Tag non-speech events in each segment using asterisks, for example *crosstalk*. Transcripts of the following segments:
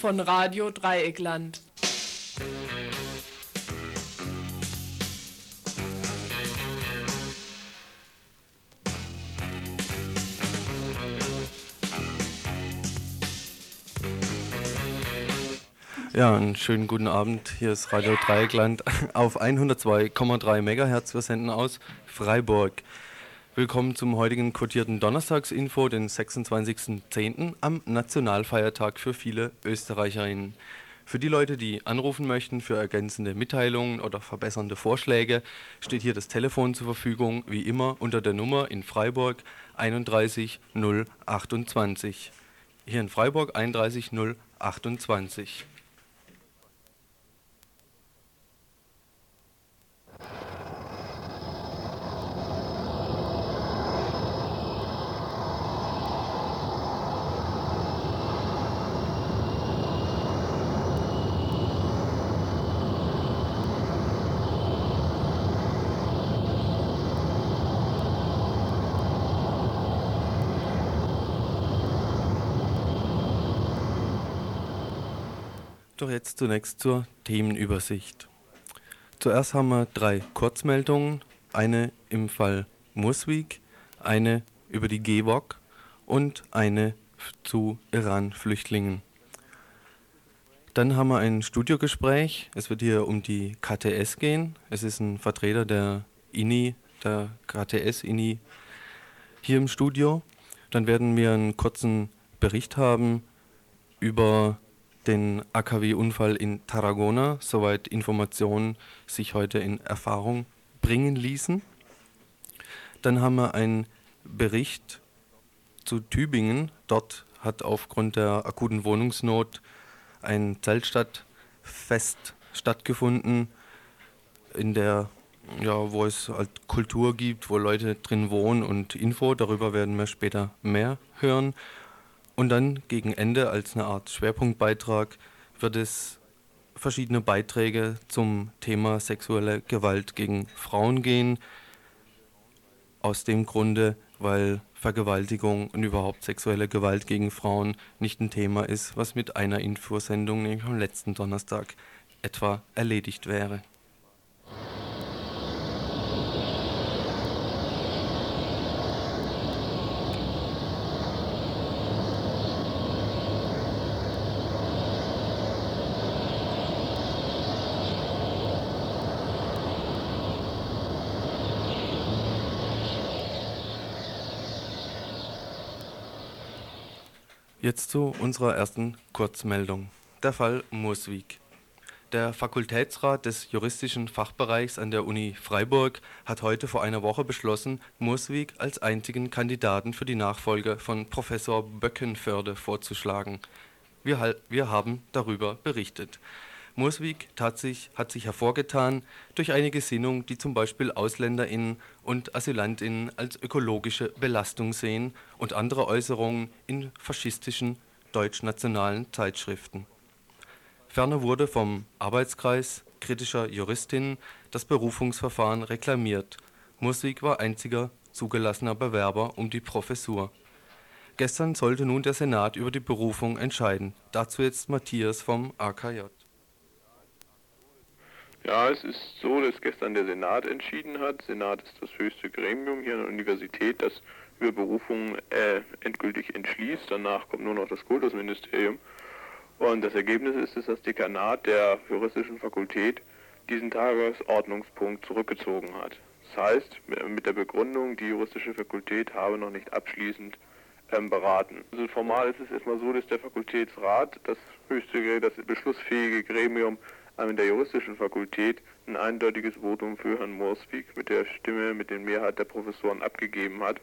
Von Radio Dreieckland. Ja, einen schönen guten Abend. Hier ist Radio Dreieckland *laughs* auf 102,3 MHz. Wir senden aus Freiburg. Willkommen zum heutigen quotierten Donnerstagsinfo, den 26.10. am Nationalfeiertag für viele Österreicherinnen. Für die Leute, die anrufen möchten für ergänzende Mitteilungen oder verbessernde Vorschläge, steht hier das Telefon zur Verfügung, wie immer unter der Nummer in Freiburg 31 028. Hier in Freiburg 31 028. Doch jetzt zunächst zur Themenübersicht. Zuerst haben wir drei Kurzmeldungen, eine im Fall Muswig, eine über die GEWOG und eine zu Iran-Flüchtlingen. Dann haben wir ein Studiogespräch. Es wird hier um die KTS gehen. Es ist ein Vertreter der INI, der KTS-INI, hier im Studio. Dann werden wir einen kurzen Bericht haben über den AKW-Unfall in Tarragona, soweit Informationen sich heute in Erfahrung bringen ließen. Dann haben wir einen Bericht zu Tübingen. Dort hat aufgrund der akuten Wohnungsnot ein Zeltstadtfest stattgefunden, in der ja, wo es halt Kultur gibt, wo Leute drin wohnen und Info. Darüber werden wir später mehr hören. Und dann gegen Ende als eine Art Schwerpunktbeitrag wird es verschiedene Beiträge zum Thema sexuelle Gewalt gegen Frauen gehen. Aus dem Grunde, weil Vergewaltigung und überhaupt sexuelle Gewalt gegen Frauen nicht ein Thema ist, was mit einer Infosendung, nämlich am letzten Donnerstag, etwa erledigt wäre. Jetzt zu unserer ersten Kurzmeldung. Der Fall Murswijk. Der Fakultätsrat des juristischen Fachbereichs an der Uni Freiburg hat heute vor einer Woche beschlossen, Murswijk als einzigen Kandidaten für die Nachfolge von Professor Böckenförde vorzuschlagen. Wir, wir haben darüber berichtet. Murswijk sich, hat sich hervorgetan durch eine Gesinnung, die zum Beispiel AusländerInnen und AsylantInnen als ökologische Belastung sehen und andere Äußerungen in faschistischen deutschnationalen Zeitschriften. Ferner wurde vom Arbeitskreis kritischer Juristinnen das Berufungsverfahren reklamiert. Murswijk war einziger zugelassener Bewerber um die Professur. Gestern sollte nun der Senat über die Berufung entscheiden. Dazu jetzt Matthias vom AKJ. Ja, es ist so, dass gestern der Senat entschieden hat. Senat ist das höchste Gremium hier an der Universität, das über Berufungen äh, endgültig entschließt. Danach kommt nur noch das Kultusministerium. Und das Ergebnis ist, dass das Dekanat der juristischen Fakultät diesen Tagesordnungspunkt zurückgezogen hat. Das heißt, mit der Begründung, die juristische Fakultät habe noch nicht abschließend ähm, beraten. Also formal ist es erstmal so, dass der Fakultätsrat, das höchste, das beschlussfähige Gremium, in der juristischen Fakultät ein eindeutiges Votum für Herrn Morswijk mit der Stimme, mit der Mehrheit der Professoren abgegeben hat.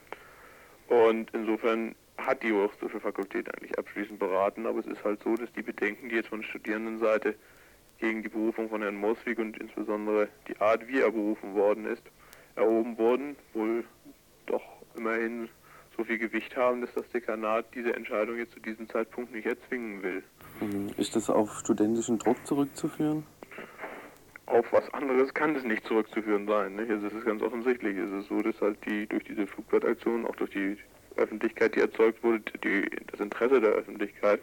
Und insofern hat die juristische Fakultät eigentlich abschließend beraten, aber es ist halt so, dass die Bedenken, die jetzt von Studierendenseite gegen die Berufung von Herrn Morswijk und insbesondere die Art, wie er berufen worden ist, erhoben wurden, wohl doch immerhin so viel Gewicht haben, dass das Dekanat diese Entscheidung jetzt zu diesem Zeitpunkt nicht erzwingen will. Mhm. Ist das auf studentischen Druck zurückzuführen? Auf was anderes kann es nicht zurückzuführen sein. Nicht? Also es ist ganz offensichtlich. Es ist so, dass halt die durch diese Flugblattaktion, auch durch die Öffentlichkeit, die erzeugt wurde, die, das Interesse der Öffentlichkeit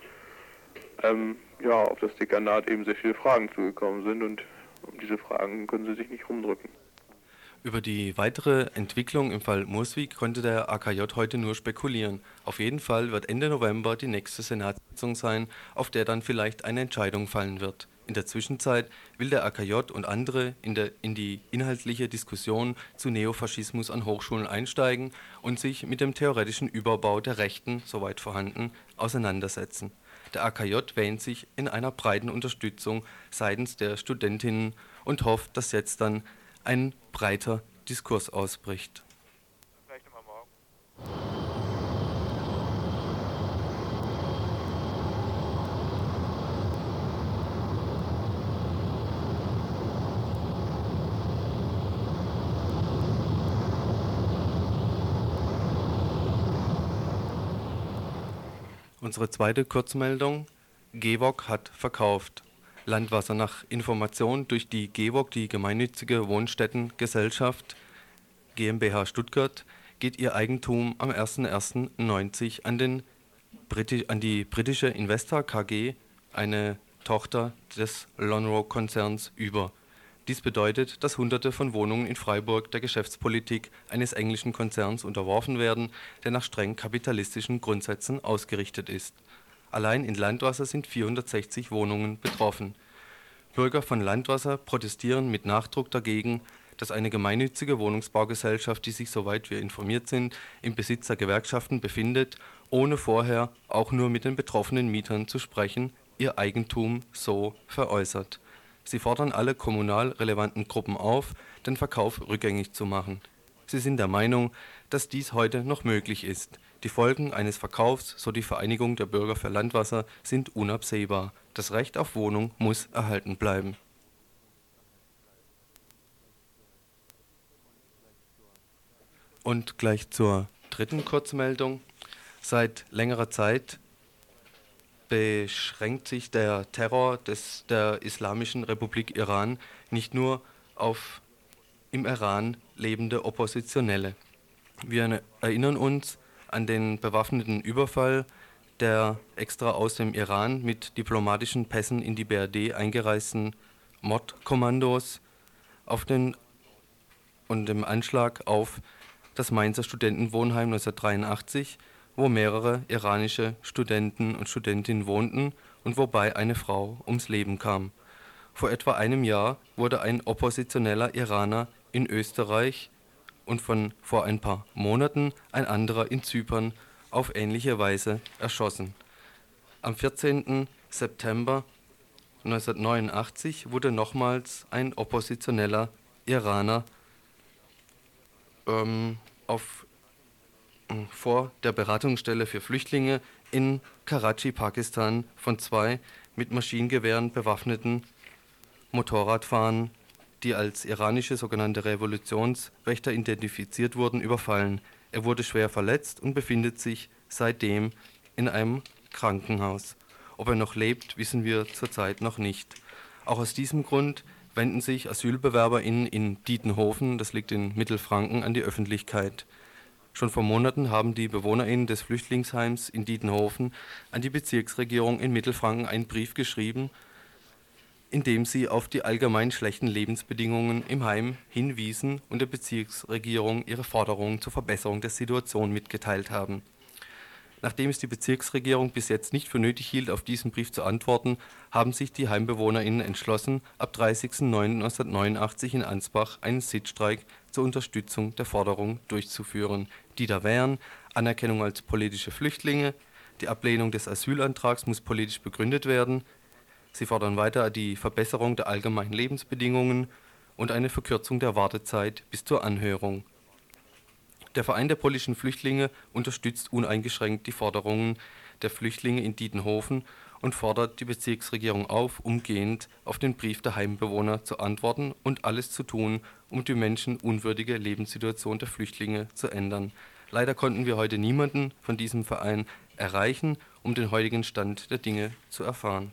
ähm, ja, auf das Dekanat eben sehr viele Fragen zugekommen sind und um diese Fragen können sie sich nicht rumdrücken. Über die weitere Entwicklung im Fall Murswig konnte der AKJ heute nur spekulieren. Auf jeden Fall wird Ende November die nächste Senatssitzung sein, auf der dann vielleicht eine Entscheidung fallen wird. In der Zwischenzeit will der AKJ und andere in, der, in die inhaltliche Diskussion zu Neofaschismus an Hochschulen einsteigen und sich mit dem theoretischen Überbau der Rechten, soweit vorhanden, auseinandersetzen. Der AKJ wähnt sich in einer breiten Unterstützung seitens der Studentinnen und hofft, dass jetzt dann ein breiter Diskurs ausbricht. Unsere zweite Kurzmeldung. GEWOG hat verkauft. Landwasser nach Information durch die GEWOG, die Gemeinnützige Wohnstättengesellschaft GmbH Stuttgart, geht ihr Eigentum am 01.01.90 an, an die britische Investor KG, eine Tochter des Lonrho-Konzerns, über. Dies bedeutet, dass Hunderte von Wohnungen in Freiburg der Geschäftspolitik eines englischen Konzerns unterworfen werden, der nach streng kapitalistischen Grundsätzen ausgerichtet ist Allein in Landwasser sind 460 Wohnungen betroffen. Bürger von Landwasser protestieren mit Nachdruck dagegen, dass eine gemeinnützige Wohnungsbaugesellschaft, die sich, soweit wir informiert sind, im Besitz der Gewerkschaften befindet, ohne vorher auch nur mit den betroffenen Mietern zu sprechen, ihr Eigentum so veräußert. Sie fordern alle kommunal relevanten Gruppen auf, den Verkauf rückgängig zu machen. Sie sind der Meinung, dass dies heute noch möglich ist die Folgen eines Verkaufs, so die Vereinigung der Bürger für Landwasser, sind unabsehbar. Das Recht auf Wohnung muss erhalten bleiben. Und gleich zur dritten Kurzmeldung. Seit längerer Zeit beschränkt sich der Terror des, der Islamischen Republik Iran nicht nur auf im Iran lebende Oppositionelle. Wir erinnern uns an den bewaffneten Überfall der extra aus dem Iran mit diplomatischen Pässen in die BRD eingereisten Mordkommandos auf den und dem Anschlag auf das Mainzer Studentenwohnheim 1983, wo mehrere iranische Studenten und Studentinnen wohnten und wobei eine Frau ums Leben kam. Vor etwa einem Jahr wurde ein oppositioneller Iraner in Österreich und von vor ein paar Monaten ein anderer in Zypern auf ähnliche Weise erschossen. Am 14. September 1989 wurde nochmals ein oppositioneller Iraner ähm, auf, äh, vor der Beratungsstelle für Flüchtlinge in Karachi, Pakistan, von zwei mit Maschinengewehren bewaffneten Motorradfahrern die als iranische sogenannte Revolutionswächter identifiziert wurden, überfallen. Er wurde schwer verletzt und befindet sich seitdem in einem Krankenhaus. Ob er noch lebt, wissen wir zurzeit noch nicht. Auch aus diesem Grund wenden sich AsylbewerberInnen in Dietenhofen, das liegt in Mittelfranken, an die Öffentlichkeit. Schon vor Monaten haben die BewohnerInnen des Flüchtlingsheims in Dietenhofen an die Bezirksregierung in Mittelfranken einen Brief geschrieben indem sie auf die allgemein schlechten Lebensbedingungen im Heim hinwiesen und der Bezirksregierung ihre Forderungen zur Verbesserung der Situation mitgeteilt haben. Nachdem es die Bezirksregierung bis jetzt nicht für nötig hielt, auf diesen Brief zu antworten, haben sich die HeimbewohnerInnen entschlossen, ab 30.09.1989 in Ansbach einen Sitzstreik zur Unterstützung der Forderung durchzuführen, die da wären Anerkennung als politische Flüchtlinge, die Ablehnung des Asylantrags muss politisch begründet werden, Sie fordern weiter die Verbesserung der allgemeinen Lebensbedingungen und eine Verkürzung der Wartezeit bis zur Anhörung. Der Verein der polnischen Flüchtlinge unterstützt uneingeschränkt die Forderungen der Flüchtlinge in Dietenhofen und fordert die Bezirksregierung auf, umgehend auf den Brief der Heimbewohner zu antworten und alles zu tun, um die menschenunwürdige Lebenssituation der Flüchtlinge zu ändern. Leider konnten wir heute niemanden von diesem Verein erreichen, um den heutigen Stand der Dinge zu erfahren.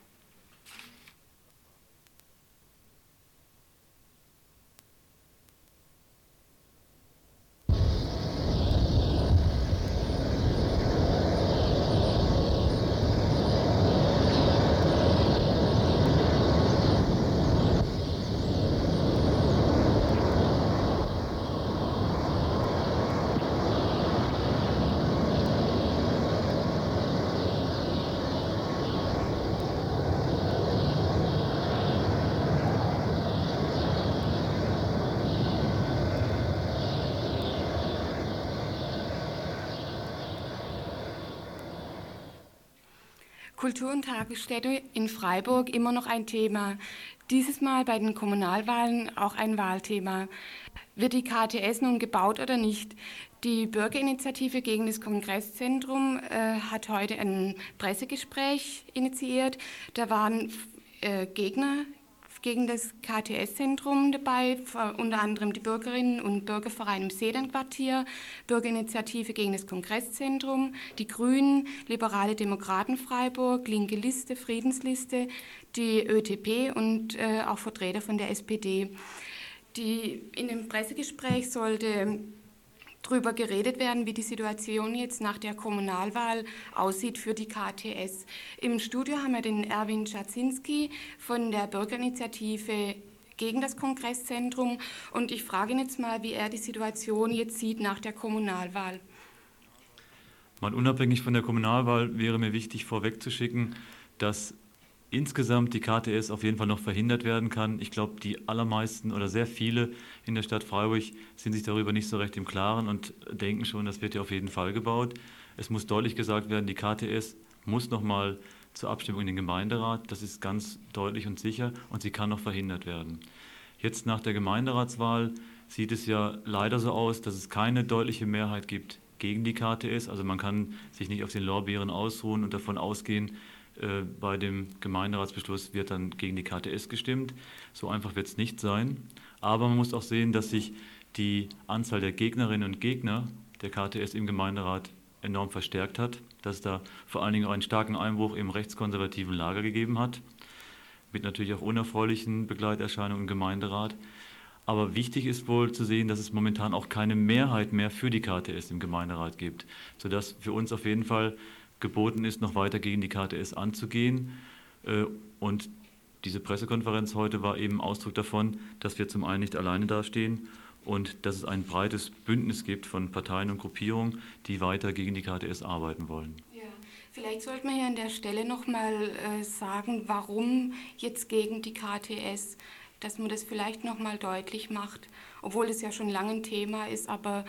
Kultur- und Tagesstätte in Freiburg immer noch ein Thema. Dieses Mal bei den Kommunalwahlen auch ein Wahlthema. Wird die KTS nun gebaut oder nicht? Die Bürgerinitiative gegen das Kongresszentrum äh, hat heute ein Pressegespräch initiiert. Da waren äh, Gegner gegen das KTS-Zentrum dabei, unter anderem die Bürgerinnen und Bürgerverein im Seelenquartier, Bürgerinitiative gegen das Kongresszentrum, die Grünen, Liberale Demokraten Freiburg, Linke Liste, Friedensliste, die ÖTP und äh, auch Vertreter von der SPD. Die, in dem Pressegespräch sollte darüber geredet werden, wie die Situation jetzt nach der Kommunalwahl aussieht für die KTS. Im Studio haben wir den Erwin Schazinski von der Bürgerinitiative gegen das Kongresszentrum und ich frage ihn jetzt mal, wie er die Situation jetzt sieht nach der Kommunalwahl. Mal unabhängig von der Kommunalwahl wäre mir wichtig vorwegzuschicken, dass insgesamt die KTS auf jeden Fall noch verhindert werden kann. Ich glaube, die allermeisten oder sehr viele in der Stadt Freiburg sind sich darüber nicht so recht im Klaren und denken schon, das wird ja auf jeden Fall gebaut. Es muss deutlich gesagt werden, die KTS muss nochmal zur Abstimmung in den Gemeinderat. Das ist ganz deutlich und sicher und sie kann noch verhindert werden. Jetzt nach der Gemeinderatswahl sieht es ja leider so aus, dass es keine deutliche Mehrheit gibt gegen die KTS. Also man kann sich nicht auf den Lorbeeren ausruhen und davon ausgehen, bei dem Gemeinderatsbeschluss wird dann gegen die KTS gestimmt. So einfach wird es nicht sein. Aber man muss auch sehen, dass sich die Anzahl der Gegnerinnen und Gegner der KTS im Gemeinderat enorm verstärkt hat, dass es da vor allen Dingen auch einen starken Einbruch im rechtskonservativen Lager gegeben hat, mit natürlich auch unerfreulichen Begleiterscheinungen im Gemeinderat. Aber wichtig ist wohl zu sehen, dass es momentan auch keine Mehrheit mehr für die KTS im Gemeinderat gibt, sodass für uns auf jeden Fall geboten ist, noch weiter gegen die KTS anzugehen. Äh, und diese Pressekonferenz heute war eben Ausdruck davon, dass wir zum einen nicht alleine dastehen und dass es ein breites Bündnis gibt von Parteien und Gruppierungen, die weiter gegen die KTS arbeiten wollen. Vielleicht sollte man hier an der Stelle nochmal äh, sagen, warum jetzt gegen die KTS, dass man das vielleicht nochmal deutlich macht, obwohl es ja schon lange ein Thema ist, aber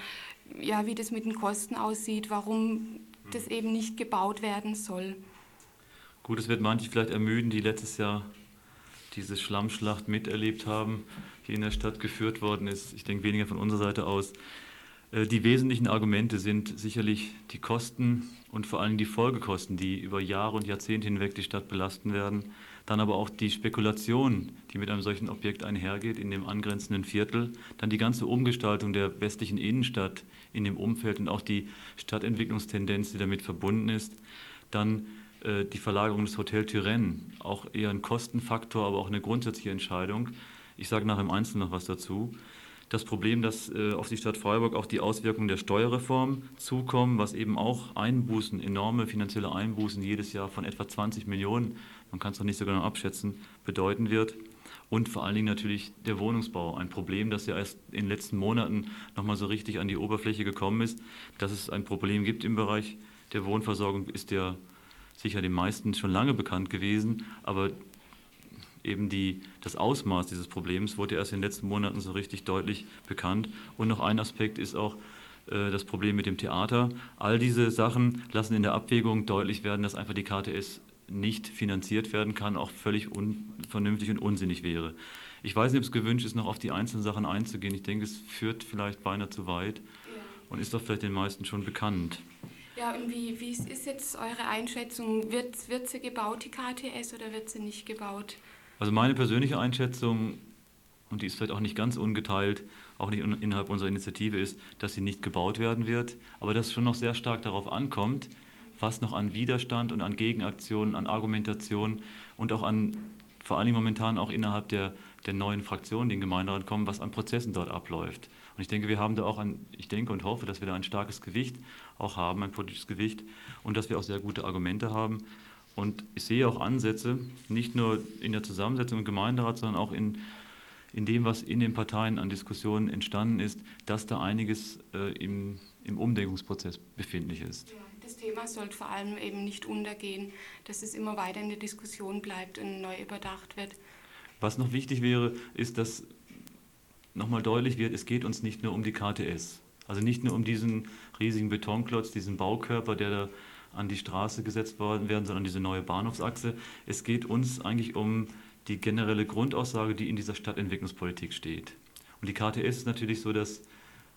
ja, wie das mit den Kosten aussieht, warum das eben nicht gebaut werden soll. Gut, es wird manche vielleicht ermüden, die letztes Jahr diese Schlammschlacht miterlebt haben, die in der Stadt geführt worden ist. Ich denke weniger von unserer Seite aus. Äh, die wesentlichen Argumente sind sicherlich die Kosten und vor allem die Folgekosten, die über Jahre und Jahrzehnte hinweg die Stadt belasten werden. Dann aber auch die Spekulation, die mit einem solchen Objekt einhergeht in dem angrenzenden Viertel. Dann die ganze Umgestaltung der westlichen Innenstadt in dem Umfeld und auch die Stadtentwicklungstendenz, die damit verbunden ist. Dann äh, die Verlagerung des Hotel Turenne, auch eher ein Kostenfaktor, aber auch eine grundsätzliche Entscheidung. Ich sage nachher im Einzelnen noch was dazu. Das Problem, dass äh, auf die Stadt Freiburg auch die Auswirkungen der Steuerreform zukommen, was eben auch Einbußen, enorme finanzielle Einbußen jedes Jahr von etwa 20 Millionen, man kann es noch nicht so genau abschätzen, bedeuten wird. Und vor allen Dingen natürlich der Wohnungsbau, ein Problem, das ja erst in den letzten Monaten nochmal so richtig an die Oberfläche gekommen ist. Dass es ein Problem gibt im Bereich der Wohnversorgung, ist ja sicher den meisten schon lange bekannt gewesen, aber eben die, das Ausmaß dieses Problems wurde erst in den letzten Monaten so richtig deutlich bekannt. Und noch ein Aspekt ist auch äh, das Problem mit dem Theater. All diese Sachen lassen in der Abwägung deutlich werden, dass einfach die KTS nicht finanziert werden kann, auch völlig unvernünftig und unsinnig wäre. Ich weiß nicht, ob es gewünscht ist, noch auf die einzelnen Sachen einzugehen. Ich denke, es führt vielleicht beinahe zu weit ja. und ist doch vielleicht den meisten schon bekannt. Ja, und wie, wie ist jetzt eure Einschätzung? Wird, wird sie gebaut, die KTS, oder wird sie nicht gebaut? Also meine persönliche Einschätzung, und die ist vielleicht auch nicht ganz ungeteilt, auch nicht innerhalb unserer Initiative, ist, dass sie nicht gebaut werden wird, aber dass es schon noch sehr stark darauf ankommt, was noch an Widerstand und an Gegenaktionen, an Argumentation und auch an, vor allem momentan auch innerhalb der, der neuen in den Gemeinderat kommen, was an Prozessen dort abläuft. Und ich denke, wir haben da auch ein, ich denke und hoffe, dass wir da ein starkes Gewicht auch haben, ein politisches Gewicht und dass wir auch sehr gute Argumente haben. Und ich sehe auch Ansätze, nicht nur in der Zusammensetzung im Gemeinderat, sondern auch in, in dem, was in den Parteien an Diskussionen entstanden ist, dass da einiges äh, im, im Umdenkungsprozess befindlich ist. Ja, das Thema sollte vor allem eben nicht untergehen, dass es immer weiter in der Diskussion bleibt und neu überdacht wird. Was noch wichtig wäre, ist, dass nochmal deutlich wird, es geht uns nicht nur um die KTS. Also nicht nur um diesen riesigen Betonklotz, diesen Baukörper, der da an die Straße gesetzt worden werden, sondern diese neue Bahnhofsachse. Es geht uns eigentlich um die generelle Grundaussage, die in dieser Stadtentwicklungspolitik steht. Und die KTS ist natürlich so das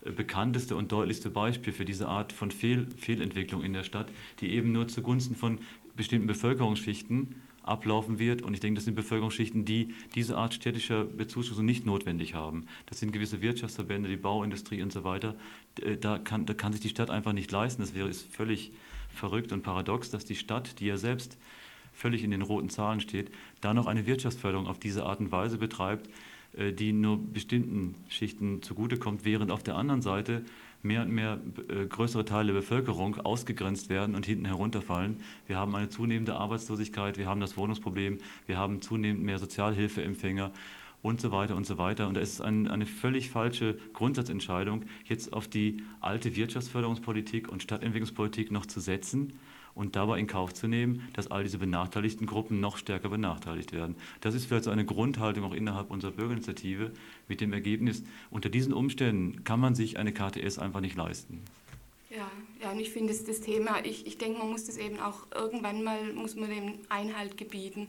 bekannteste und deutlichste Beispiel für diese Art von Fehl Fehlentwicklung in der Stadt, die eben nur zugunsten von bestimmten Bevölkerungsschichten ablaufen wird. Und ich denke, das sind Bevölkerungsschichten, die diese Art städtischer Bezuschussung nicht notwendig haben. Das sind gewisse Wirtschaftsverbände, die Bauindustrie und so weiter. Äh, da kann, da kann sich die Stadt einfach nicht leisten. Das wäre völlig verrückt und paradox, dass die Stadt, die ja selbst völlig in den roten Zahlen steht, da noch eine Wirtschaftsförderung auf diese Art und Weise betreibt, die nur bestimmten Schichten zugutekommt, während auf der anderen Seite mehr und mehr äh, größere Teile der Bevölkerung ausgegrenzt werden und hinten herunterfallen. Wir haben eine zunehmende Arbeitslosigkeit, wir haben das Wohnungsproblem, wir haben zunehmend mehr Sozialhilfeempfänger und so weiter und so weiter. Und da ist ein, eine völlig falsche Grundsatzentscheidung, jetzt auf die alte Wirtschaftsförderungspolitik und Stadtentwicklungspolitik noch zu setzen und dabei in Kauf zu nehmen, dass all diese benachteiligten Gruppen noch stärker benachteiligt werden. Das ist vielleicht so eine Grundhaltung auch innerhalb unserer Bürgerinitiative mit dem Ergebnis, unter diesen Umständen kann man sich eine KTS einfach nicht leisten. Ja, ja und ich finde das, das Thema, ich, ich denke, man muss das eben auch irgendwann mal, muss man dem Einhalt gebieten.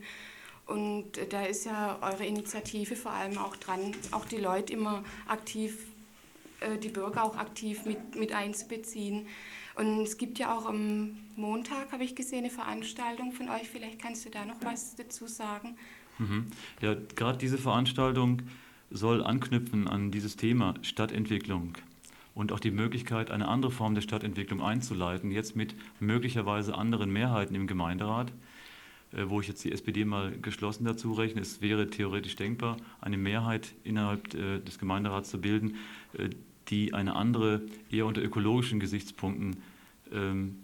Und da ist ja eure Initiative vor allem auch dran, auch die Leute immer aktiv, äh, die Bürger auch aktiv mit, mit einzubeziehen. Und es gibt ja auch am Montag, habe ich gesehen, eine Veranstaltung von euch. Vielleicht kannst du da noch was dazu sagen. Mhm. Ja, gerade diese Veranstaltung soll anknüpfen an dieses Thema Stadtentwicklung und auch die Möglichkeit, eine andere Form der Stadtentwicklung einzuleiten, jetzt mit möglicherweise anderen Mehrheiten im Gemeinderat, äh, wo ich jetzt die SPD mal geschlossen dazu rechne. Es wäre theoretisch denkbar, eine Mehrheit innerhalb äh, des Gemeinderats zu bilden, äh, die eine andere, eher unter ökologischen Gesichtspunkten ähm,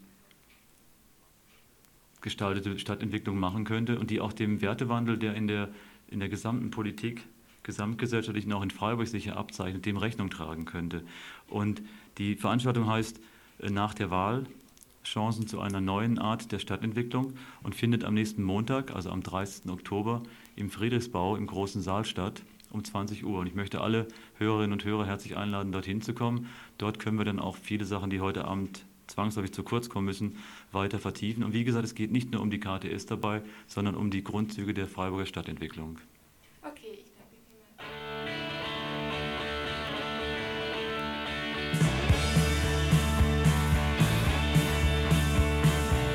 gestaltete Stadtentwicklung machen könnte und die auch dem Wertewandel, der in der, in der gesamten Politik, gesamtgesellschaftlich und auch in Freiburg sich hier abzeichnet, dem Rechnung tragen könnte. Und die Veranstaltung heißt äh, nach der Wahl Chancen zu einer neuen Art der Stadtentwicklung und findet am nächsten Montag, also am 30. Oktober, im Friedrichsbau im großen Saal statt um 20 Uhr. Und ich möchte alle Hörerinnen und Hörer herzlich einladen, dorthin zu kommen. Dort können wir dann auch viele Sachen, die heute Abend zwangsläufig zu kurz kommen müssen, weiter vertiefen. Und wie gesagt, es geht nicht nur um die KTS dabei, sondern um die Grundzüge der Freiburger Stadtentwicklung. Okay, ich danke vielmals.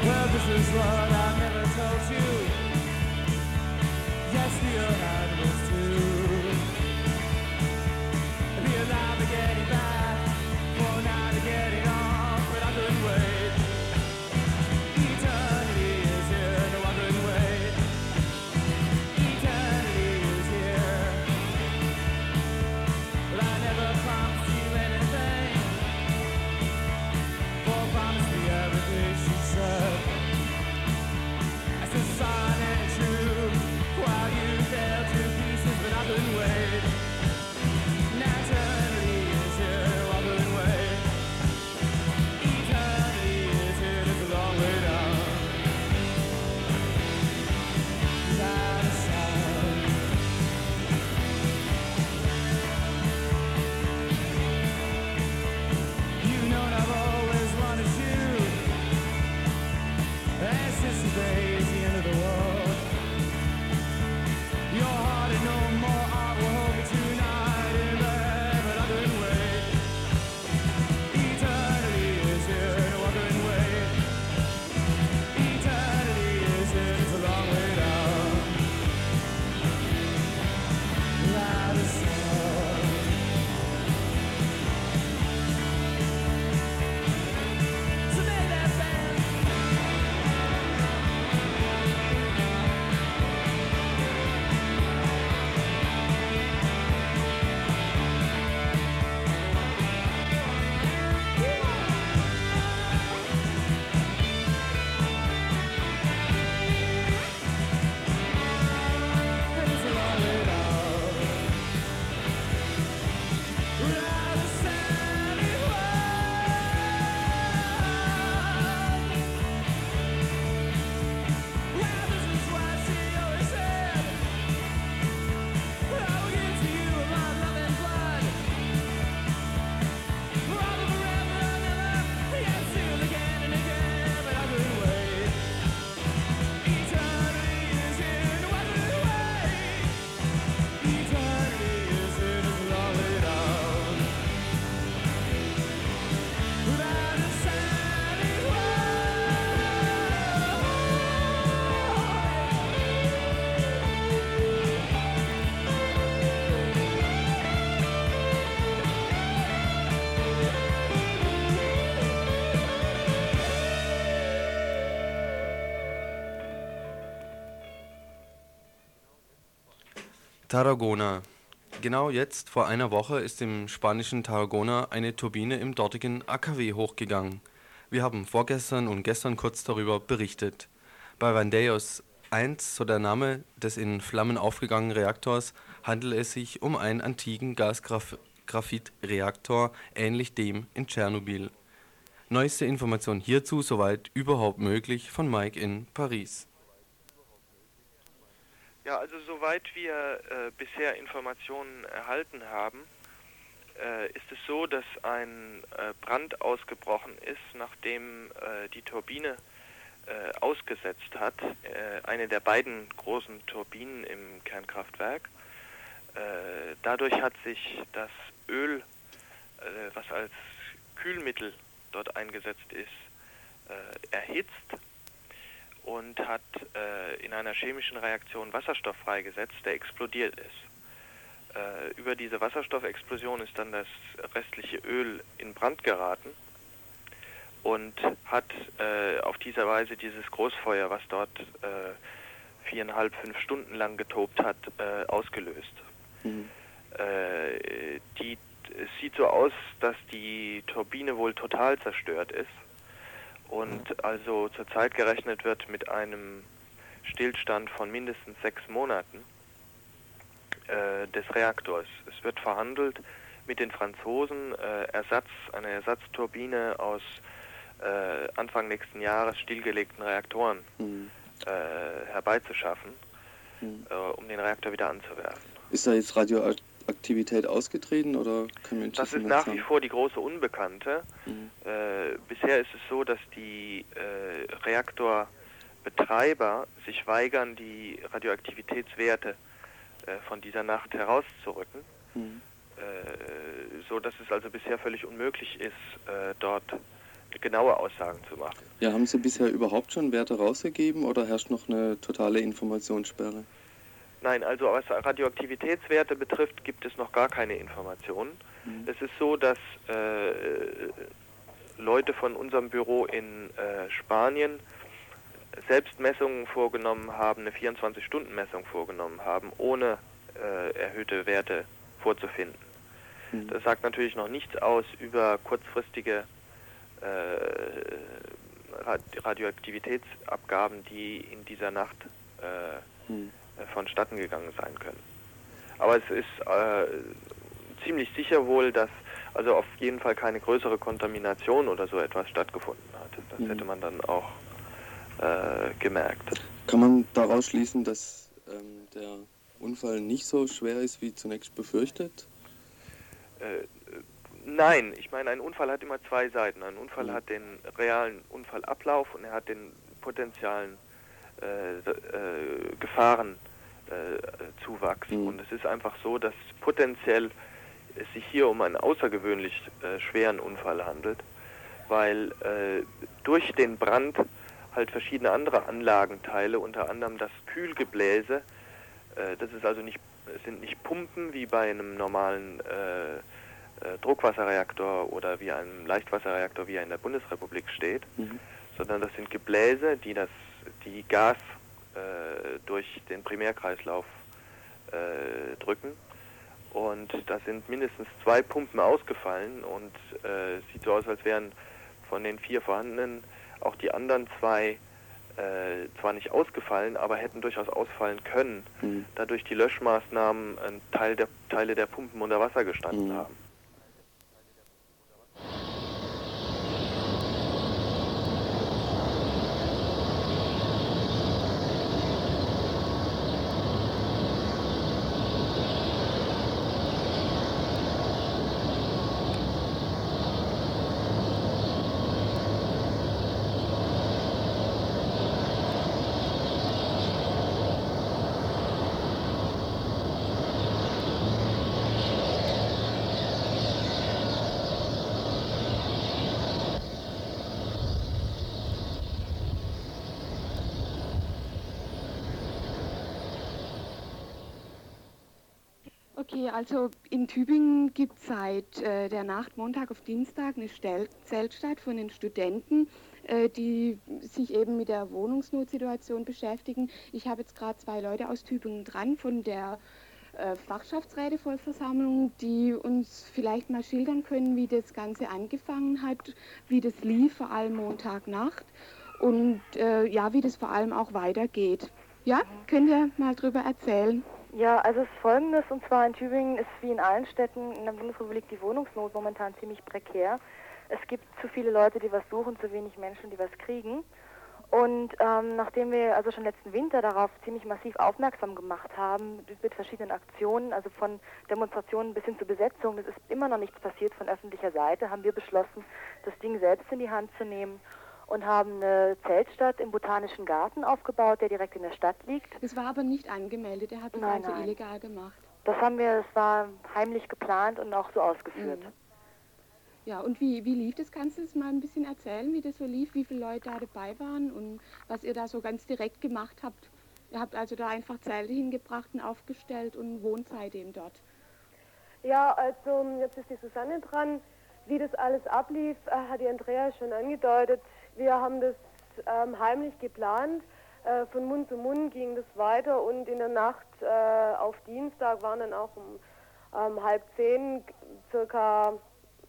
Well, this is what I never told you. Yes, the animals Tarragona. Genau jetzt, vor einer Woche, ist im spanischen Tarragona eine Turbine im dortigen AKW hochgegangen. Wir haben vorgestern und gestern kurz darüber berichtet. Bei Vandeos 1, so der Name des in Flammen aufgegangenen Reaktors, handelt es sich um einen antiken Gasgraphitreaktor, ähnlich dem in Tschernobyl. Neueste Informationen hierzu, soweit überhaupt möglich, von Mike in Paris. Ja, also soweit wir äh, bisher Informationen erhalten haben, äh, ist es so, dass ein äh, Brand ausgebrochen ist, nachdem äh, die Turbine äh, ausgesetzt hat, äh, eine der beiden großen Turbinen im Kernkraftwerk. dadurch hat sich das Öl, was als Kühlmittel dort eingesetzt ist, erhitzt und hat äh, in einer chemischen Reaktion Wasserstoff freigesetzt, der explodiert ist. Äh, über diese Wasserstoffexplosion ist dann das restliche Öl in Brand geraten und hat äh, auf diese Weise dieses Großfeuer, was dort äh, viereinhalb, fünf Stunden lang getobt hat, äh, ausgelöst. Mhm. Äh, die, es sieht so aus, dass die Turbine wohl total zerstört ist und also zurzeit gerechnet wird mit einem Stillstand von mindestens sechs Monaten äh, des Reaktors. Es wird verhandelt mit den Franzosen äh, Ersatz, eine Ersatzturbine aus äh, Anfang nächsten Jahres stillgelegten Reaktoren mhm. Äh, herbeizuschaffen, mhm. Äh, um den Reaktor wieder anzuwerfen. Ist da jetzt Radio Aktivität ausgetreten oder können wir Das ist nach wie vor die große Unbekannte. Mhm. Äh, bisher ist es so, dass die äh, Reaktorbetreiber sich weigern, die Radioaktivitätswerte äh, von dieser Nacht herauszurücken, mhm. Äh, so dass es also bisher völlig unmöglich ist, äh, dort genaue Aussagen zu machen. Ja, haben Sie bisher überhaupt schon Werte rausgegeben oder herrscht noch eine totale Informationssperre? Nein, also was Radioaktivitätswerte betrifft, gibt es noch gar keine Informationen. Mhm. Es ist so, dass äh, Leute von unserem Büro in äh, Spanien selbst Messungen vorgenommen haben, eine 24-Stunden-Messung vorgenommen haben, ohne äh, erhöhte Werte vorzufinden. Mhm. Das sagt natürlich noch nichts aus über kurzfristige äh, Radioaktivitätsabgaben, die in dieser Nacht äh, mhm vonstatten gegangen sein können. Aber es ist äh, ziemlich sicher wohl, dass also auf jeden Fall keine größere Kontamination oder so etwas stattgefunden hat. Das mhm. hätte man dann auch äh, gemerkt. Kann man daraus schließen, dass ähm, der Unfall nicht so schwer ist wie zunächst befürchtet? Äh, nein, ich meine, ein Unfall hat immer zwei Seiten. Ein Unfall mhm. hat den realen Unfallablauf und er hat den potenzialen äh, äh, Gefahrenzuwachs. Mhm. Und es ist einfach so, dass potenziell es sich hier um einen außergewöhnlich äh, schweren Unfall handelt, weil äh, durch den Brand halt verschiedene andere Anlagenteile, unter anderem das Kühlgebläse, äh, das ist also nicht, sind nicht Pumpen wie bei einem normalen äh, Druckwasserreaktor oder wie einem Leichtwasserreaktor, wie er in der Bundesrepublik steht, mhm. sondern das sind Gebläse, die das die Gas äh, durch den Primärkreislauf äh, drücken. Und da sind mindestens zwei Pumpen ausgefallen und äh, sieht so aus, als wären von den vier vorhandenen auch die anderen zwei äh, zwar nicht ausgefallen, aber hätten durchaus ausfallen können, mhm. da durch die Löschmaßnahmen ein Teil der, Teile der Pumpen unter Wasser gestanden mhm. haben. Okay, also in Tübingen gibt es seit äh, der Nacht Montag auf Dienstag eine Stel Zeltstadt von den Studenten, äh, die sich eben mit der Wohnungsnotsituation beschäftigen. Ich habe jetzt gerade zwei Leute aus Tübingen dran von der äh, Fachschaftsrätevollversammlung, die uns vielleicht mal schildern können, wie das Ganze angefangen hat, wie das lief, vor allem Montagnacht und äh, ja, wie das vor allem auch weitergeht. Ja, könnt ihr mal drüber erzählen? Ja, also es ist folgendes, und zwar in Tübingen ist wie in allen Städten in der Bundesrepublik die Wohnungsnot momentan ziemlich prekär. Es gibt zu viele Leute, die was suchen, zu wenig Menschen, die was kriegen. Und ähm, nachdem wir also schon letzten Winter darauf ziemlich massiv aufmerksam gemacht haben, mit verschiedenen Aktionen, also von Demonstrationen bis hin zur Besetzung, es ist immer noch nichts passiert von öffentlicher Seite, haben wir beschlossen, das Ding selbst in die Hand zu nehmen und haben eine Zeltstadt im Botanischen Garten aufgebaut, der direkt in der Stadt liegt. Das war aber nicht angemeldet, er hat das Nein, also nein. illegal gemacht. Das haben wir, das war heimlich geplant und auch so ausgeführt. Mhm. Ja, und wie, wie lief das? Kannst du das mal ein bisschen erzählen, wie das so lief, wie viele Leute da dabei waren und was ihr da so ganz direkt gemacht habt? Ihr habt also da einfach Zelte hingebracht und aufgestellt und wohnt seitdem dort. Ja, also jetzt ist die Susanne dran. Wie das alles ablief, äh, hat die Andrea schon angedeutet. Wir haben das ähm, heimlich geplant. Äh, von Mund zu Mund ging das weiter und in der Nacht äh, auf Dienstag waren dann auch um ähm, halb zehn circa,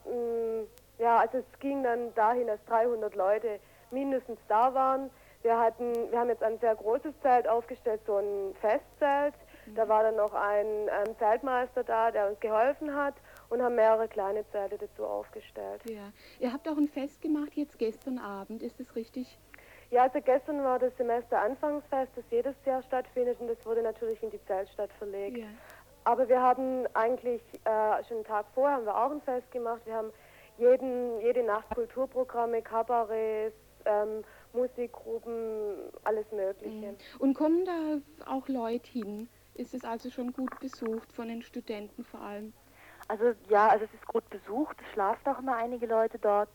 mh, ja, also es ging dann dahin, dass 300 Leute mindestens da waren. Wir hatten, wir haben jetzt ein sehr großes Zelt aufgestellt, so ein Festzelt. Da war dann noch ein ähm, Zeltmeister da, der uns geholfen hat und haben mehrere kleine Zelte dazu aufgestellt. Ja. Ihr habt auch ein Fest gemacht jetzt gestern Abend, ist das richtig? Ja, also gestern war das Semesteranfangsfest, das jedes Jahr stattfindet und das wurde natürlich in die Zeltstadt verlegt. Ja. Aber wir haben eigentlich äh, schon einen Tag vorher haben wir auch ein Fest gemacht. Wir haben jeden, jede Nacht Kulturprogramme, Kabarets, ähm, Musikgruppen, alles Mögliche. Und kommen da auch Leute hin? Ist es also schon gut besucht von den Studenten vor allem? Also ja, also es ist gut besucht, es schlafen auch immer einige Leute dort.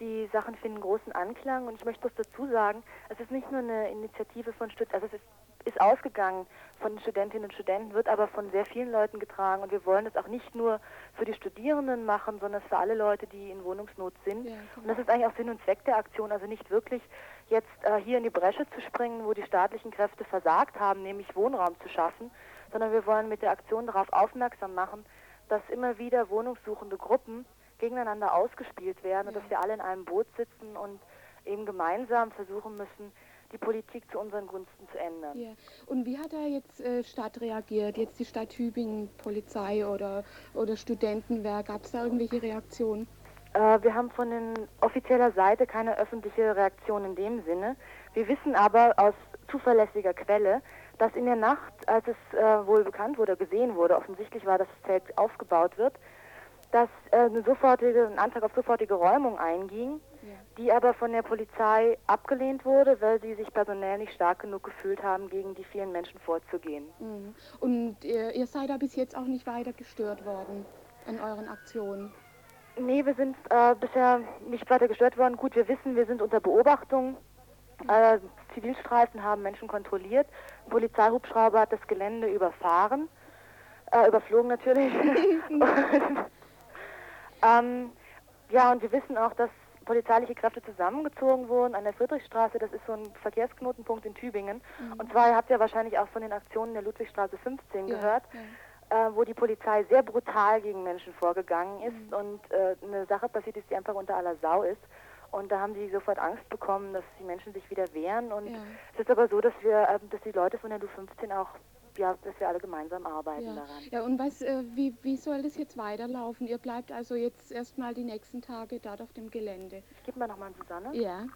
Die Sachen finden großen Anklang. Und ich möchte was dazu sagen, es ist nicht nur eine Initiative von Studenten, also es ist, ist ausgegangen von den Studentinnen und Studenten, wird aber von sehr vielen Leuten getragen. Und wir wollen es auch nicht nur für die Studierenden machen, sondern für alle Leute, die in Wohnungsnot sind. Ja, Und das ist eigentlich auch Sinn und Zweck der Aktion, also nicht wirklich jetzt äh, hier in die Bresche zu springen, wo die staatlichen Kräfte versagt haben, nämlich Wohnraum zu schaffen, sondern wir wollen mit der Aktion darauf aufmerksam machen, dass immer wieder wohnungssuchende Gruppen gegeneinander ausgespielt werden und dass wir alle in einem Boot sitzen und eben gemeinsam versuchen müssen, die Politik zu unseren Gunsten zu ändern. Ja. Und wie hat da jetzt äh, Stadt reagiert? Jetzt die Stadt Tübingen, Polizei oder, oder Studentenwerk? Gab es da irgendwelche Reaktionen? Äh, wir haben von den offizieller Seite keine öffentliche Reaktion in dem Sinne. Wir wissen aber aus zuverlässiger Quelle, dass in der Nacht, als es äh, wohl bekannt wurde, gesehen wurde, offensichtlich war, dass das Zelt aufgebaut wird, dass äh, eine sofortige, ein Antrag auf sofortige Räumung einging, die aber von der Polizei abgelehnt wurde, weil sie sich personell nicht stark genug gefühlt haben, gegen die vielen Menschen vorzugehen. Mhm. Und ihr, ihr seid da bis jetzt auch nicht weiter gestört worden an euren Aktionen? Nee, wir sind äh, bisher nicht weiter gestört worden. Gut, wir wissen, wir sind unter Beobachtung. Äh, Zivilstreifen haben Menschen kontrolliert. Ein Polizeihubschrauber hat das Gelände überfahren. Äh, überflogen natürlich. *laughs* und, ähm, ja, und wir wissen auch, dass polizeiliche Kräfte zusammengezogen wurden an der Friedrichstraße. Das ist so ein Verkehrsknotenpunkt in Tübingen. Und zwar, ihr habt ja wahrscheinlich auch von den Aktionen der Ludwigstraße 15 Ja, gehört äh, wo die Polizei sehr brutal gegen Menschen vorgegangen ist und äh, eine Sache passiert ist, die einfach unter aller Sau ist. Und da haben sie sofort Angst bekommen, dass die Menschen sich wieder wehren. Und Ja. es ist aber so, dass wir, äh, dass die Leute von der Du15 auch, ja, dass wir alle gemeinsam arbeiten Ja. daran. ja, und was, äh, wie, wie soll das jetzt weiterlaufen? Ihr bleibt also jetzt erstmal die nächsten Tage dort auf dem Gelände. Ich gebe mal nochmal an Susanne. Ja.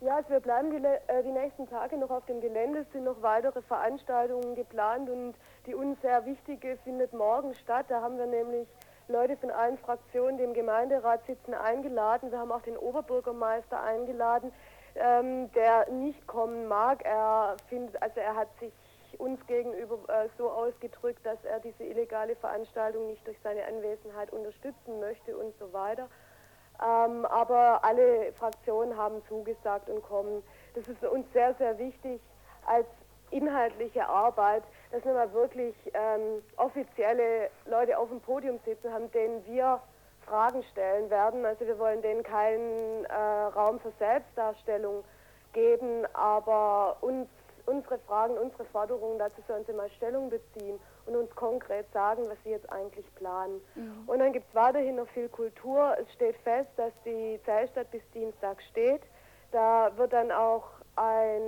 Ja, also wir bleiben die, äh, die nächsten Tage noch auf dem Gelände. Es sind noch weitere Veranstaltungen geplant und die uns sehr wichtige findet morgen statt. Da haben wir nämlich Leute von allen Fraktionen, die im Gemeinderat sitzen, eingeladen. Wir haben auch den Oberbürgermeister eingeladen, ähm, der nicht kommen mag. Er findet, also er hat sich uns gegenüber äh, so ausgedrückt, dass er diese illegale Veranstaltung nicht durch seine Anwesenheit unterstützen möchte und so weiter. Ähm, aber alle Fraktionen haben zugesagt und kommen. Das ist uns sehr, sehr wichtig als inhaltliche Arbeit, dass wir mal wirklich ähm, offizielle Leute auf dem Podium sitzen haben, denen wir Fragen stellen werden. Also wir wollen denen keinen äh, Raum für Selbstdarstellung geben, aber uns, unsere Fragen, unsere Forderungen, dazu sollen sie mal Stellung beziehen und uns konkret sagen, was sie jetzt eigentlich planen. Und dann gibt es weiterhin noch viel Kultur. Es steht fest, dass die Zellstadt bis Dienstag steht. Da wird dann auch ein,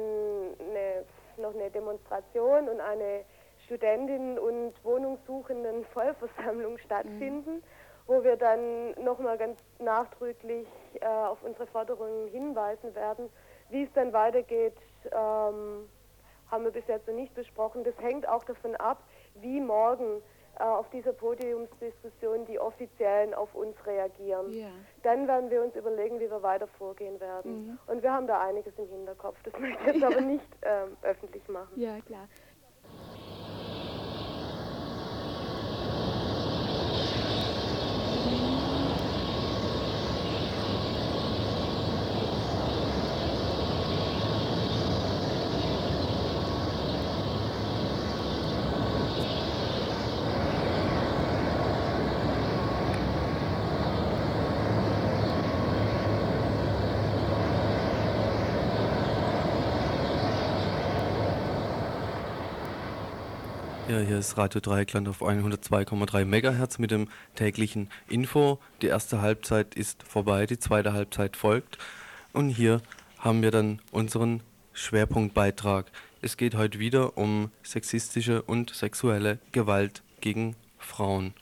eine, noch eine Demonstration und eine Studentinnen- und Wohnungssuchenden Vollversammlung stattfinden, wo wir dann nochmal ganz nachdrücklich äh, auf unsere Forderungen hinweisen werden. Wie es dann weitergeht, ähm, haben wir bis jetzt noch nicht besprochen. Das hängt auch davon ab, wie morgen auf dieser Podiumsdiskussion die Offiziellen auf uns reagieren. Ja. Dann werden wir uns überlegen, wie wir weiter vorgehen werden. Und wir haben da einiges im Hinterkopf. Das möchte ich jetzt *laughs* aber nicht ähm, öffentlich machen. Ja, klar. Ja, hier ist Radio Dreieckland auf 102,3 MHz mit dem täglichen Info. Die erste Halbzeit ist vorbei, die zweite Halbzeit folgt. Und hier haben wir dann unseren Schwerpunktbeitrag. Es geht heute wieder um sexistische und sexuelle Gewalt gegen Frauen.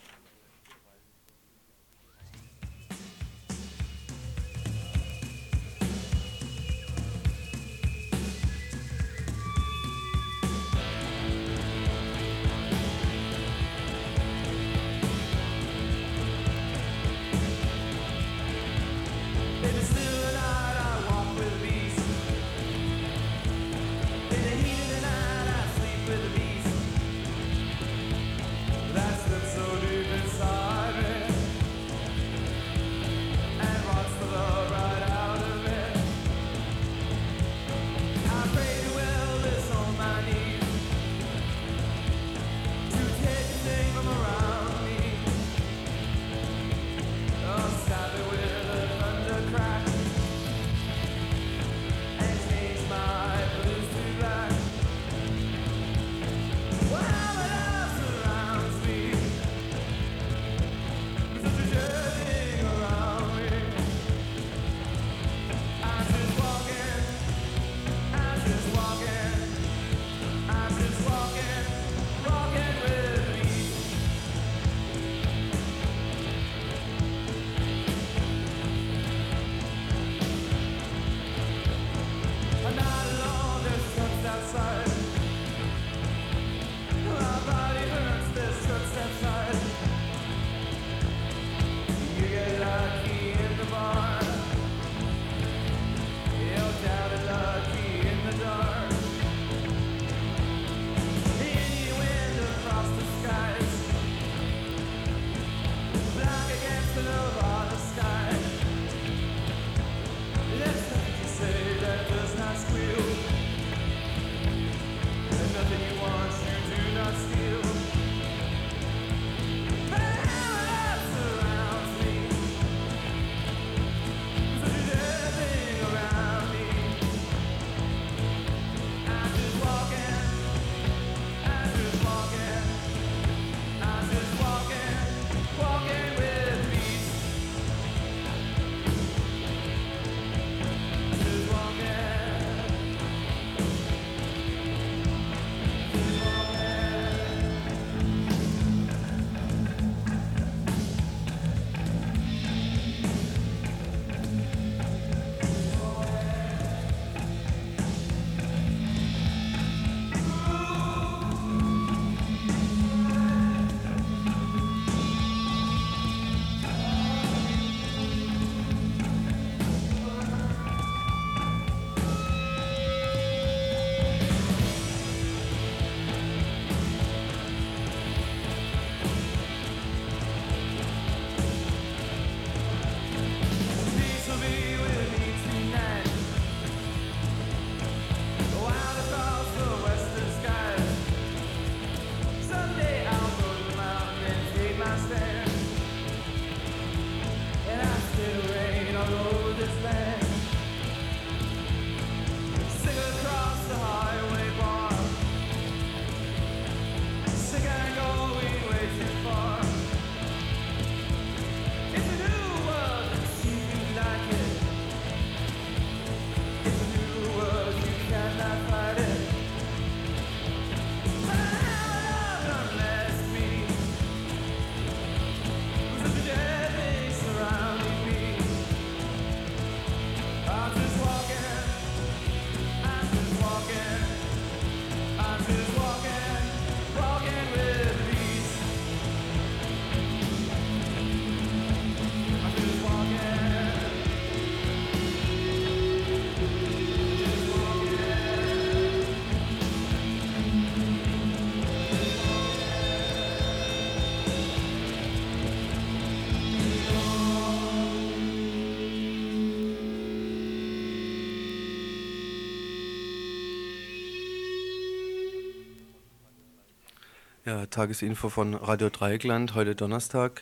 Ja, Tagesinfo von Radio Dreieckland, heute Donnerstag.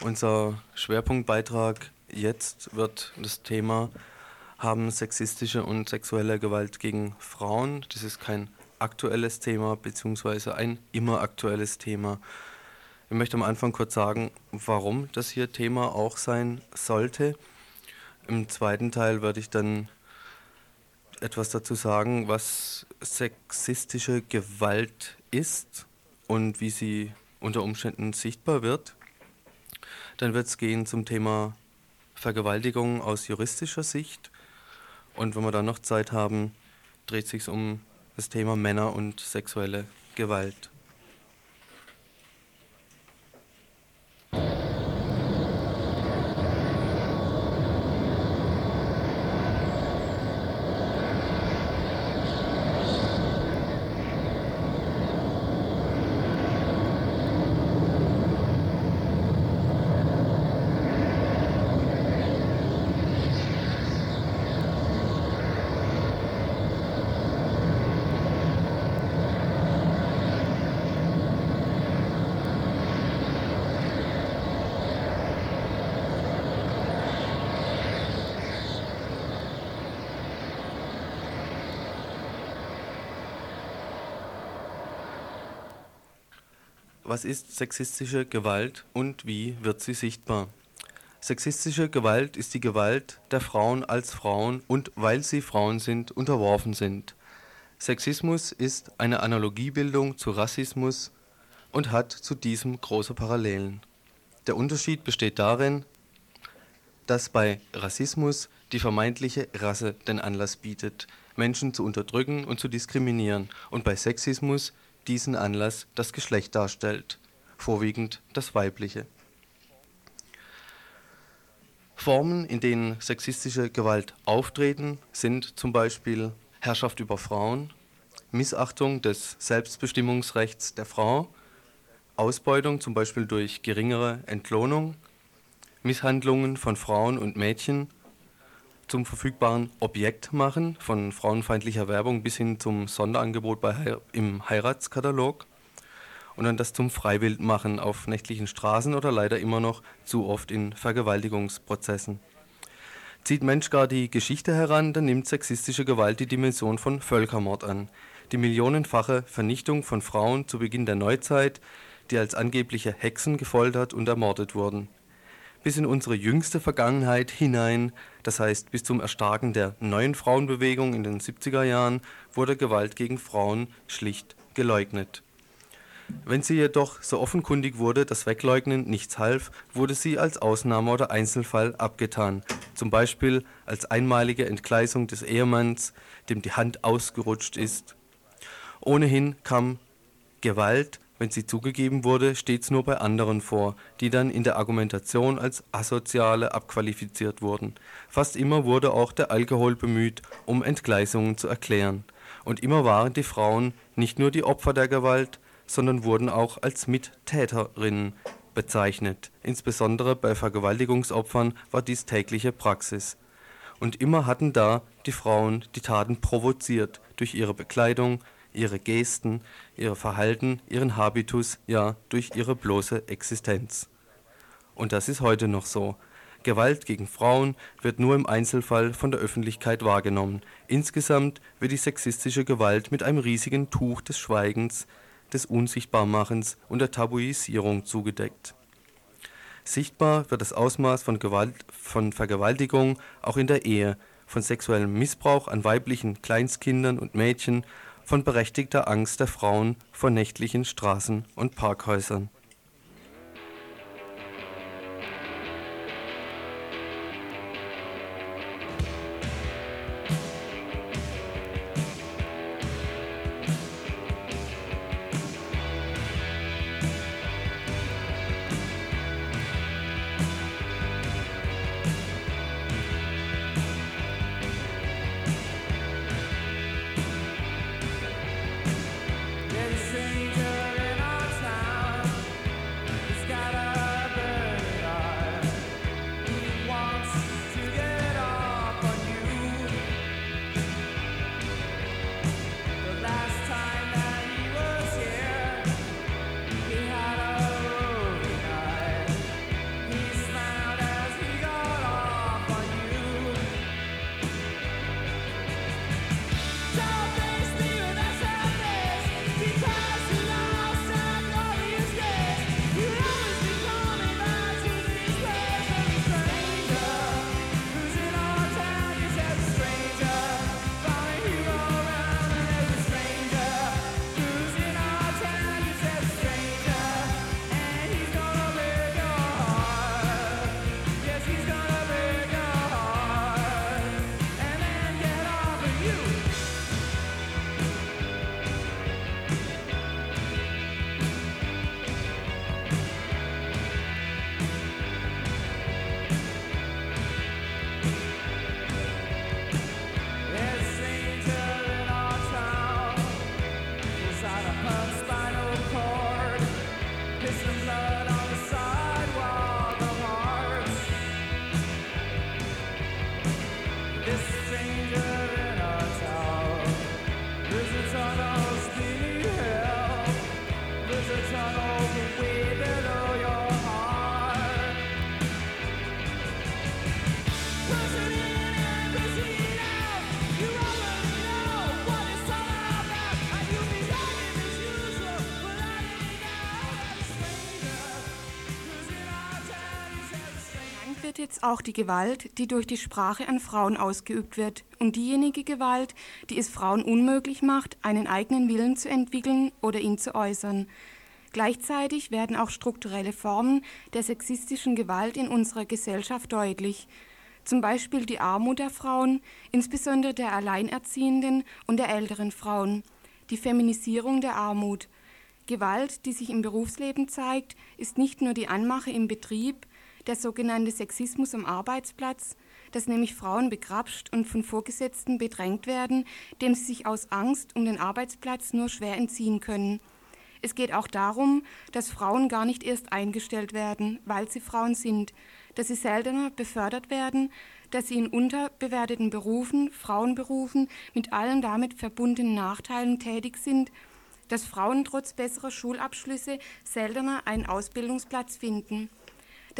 Unser Schwerpunktbeitrag jetzt wird das Thema haben sexistische und sexuelle Gewalt gegen Frauen. Das ist kein aktuelles Thema, beziehungsweise ein immer aktuelles Thema. Ich möchte am Anfang kurz sagen, warum das hier Thema auch sein sollte. Im zweiten Teil werde ich dann etwas dazu sagen, was sexistische Gewalt ist und wie sie unter Umständen sichtbar wird. Dann wird es gehen zum Thema Vergewaltigung aus juristischer Sicht. Und wenn wir dann noch Zeit haben, dreht sich um das Thema Männer und sexuelle Gewalt. Was ist sexistische Gewalt und wie wird sie sichtbar? Sexistische Gewalt ist die Gewalt der Frauen als Frauen und weil sie Frauen sind, unterworfen sind. Sexismus ist eine Analogiebildung zu Rassismus und hat zu diesem große Parallelen. Der Unterschied besteht darin, dass bei Rassismus die vermeintliche Rasse den Anlass bietet, Menschen zu unterdrücken und zu diskriminieren, und bei Sexismus diesen Anlass das Geschlecht darstellt, vorwiegend das weibliche. Formen, in denen sexistische Gewalt auftreten, sind zum Beispiel Herrschaft über Frauen, Missachtung des Selbstbestimmungsrechts der Frau, Ausbeutung zum Beispiel durch geringere Entlohnung, Misshandlungen von Frauen und Mädchen zum verfügbaren Objekt machen, von frauenfeindlicher Werbung bis hin zum Sonderangebot bei im Heiratskatalog und dann das zum Freiwildmachen auf nächtlichen Straßen oder leider immer noch zu oft in Vergewaltigungsprozessen. Zieht Mensch gar die Geschichte heran, dann nimmt sexistische Gewalt die Dimension von Völkermord an. Die millionenfache Vernichtung von Frauen zu Beginn der Neuzeit, die als angebliche Hexen gefoltert und ermordet wurden bis in unsere jüngste Vergangenheit hinein, das heißt bis zum Erstarken der neuen Frauenbewegung in den 70er Jahren, wurde Gewalt gegen Frauen schlicht geleugnet. Wenn sie jedoch so offenkundig wurde, dass Wegleugnen nichts half, wurde sie als Ausnahme oder Einzelfall abgetan, zum Beispiel als einmalige Entgleisung des Ehemanns, dem die Hand ausgerutscht ist. Ohnehin kam Gewalt wenn sie zugegeben wurde, stets nur bei anderen vor, die dann in der Argumentation als Asoziale abqualifiziert wurden. Fast immer wurde auch der Alkohol bemüht, um Entgleisungen zu erklären. Und immer waren die Frauen nicht nur die Opfer der Gewalt, sondern wurden auch als Mittäterinnen bezeichnet. Insbesondere bei Vergewaltigungsopfern war dies tägliche Praxis. Und immer hatten da die Frauen die Taten provoziert durch ihre Bekleidung, ihre Gesten, ihr Verhalten, ihren Habitus, ja durch ihre bloße Existenz. Und das ist heute noch so. Gewalt gegen Frauen wird nur im Einzelfall von der Öffentlichkeit wahrgenommen. Insgesamt wird die sexistische Gewalt mit einem riesigen Tuch des Schweigens, des Unsichtbarmachens und der Tabuisierung zugedeckt. Sichtbar wird das Ausmaß von, Gewalt, von Vergewaltigung auch in der Ehe, von sexuellem Missbrauch an weiblichen Kleinstkindern und Mädchen, von berechtigter Angst der Frauen vor nächtlichen Straßen und Parkhäusern. Jetzt auch die Gewalt, die durch die Sprache an Frauen ausgeübt wird und diejenige Gewalt, die es Frauen unmöglich macht, einen eigenen Willen zu entwickeln oder ihn zu äußern. Gleichzeitig werden auch strukturelle Formen der sexistischen Gewalt in unserer Gesellschaft deutlich. Zum Beispiel die Armut der Frauen, insbesondere der Alleinerziehenden und der älteren Frauen, die Feminisierung der Armut. Gewalt, die sich im Berufsleben zeigt, ist nicht nur die Anmache im Betrieb, der sogenannte Sexismus am Arbeitsplatz, dass nämlich Frauen begrapscht und von Vorgesetzten bedrängt werden, dem sie sich aus Angst um den Arbeitsplatz nur schwer entziehen können. Es geht auch darum, dass Frauen gar nicht erst eingestellt werden, weil sie Frauen sind, dass sie seltener befördert werden, dass sie in unterbewerteten Berufen, Frauenberufen, mit allen damit verbundenen Nachteilen tätig sind, dass Frauen trotz besserer Schulabschlüsse seltener einen Ausbildungsplatz finden.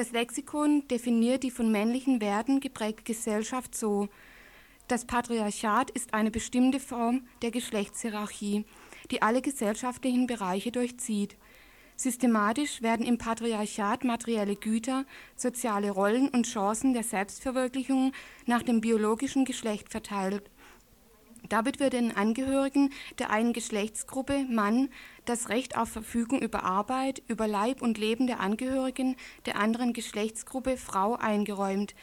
Das Lexikon definiert die von männlichen Werten geprägte Gesellschaft so. Das Patriarchat ist eine bestimmte Form der Geschlechtshierarchie, die alle gesellschaftlichen Bereiche durchzieht. Systematisch werden im Patriarchat materielle Güter, soziale Rollen und Chancen der Selbstverwirklichung nach dem biologischen Geschlecht verteilt. Damit wird den Angehörigen der einen Geschlechtsgruppe Mann das Recht auf Verfügung über Arbeit, über Leib und Leben der Angehörigen der anderen Geschlechtsgruppe Frau eingeräumt.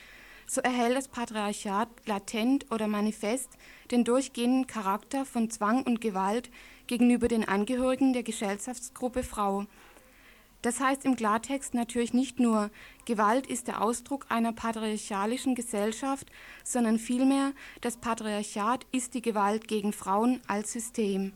So erhält das Patriarchat latent oder manifest den durchgehenden Charakter von Zwang und Gewalt gegenüber den Angehörigen der Gesellschaftsgruppe Frau. Das heißt im Klartext natürlich nicht nur, Gewalt ist der Ausdruck einer patriarchalischen Gesellschaft, sondern vielmehr, das Patriarchat ist die Gewalt gegen Frauen als System.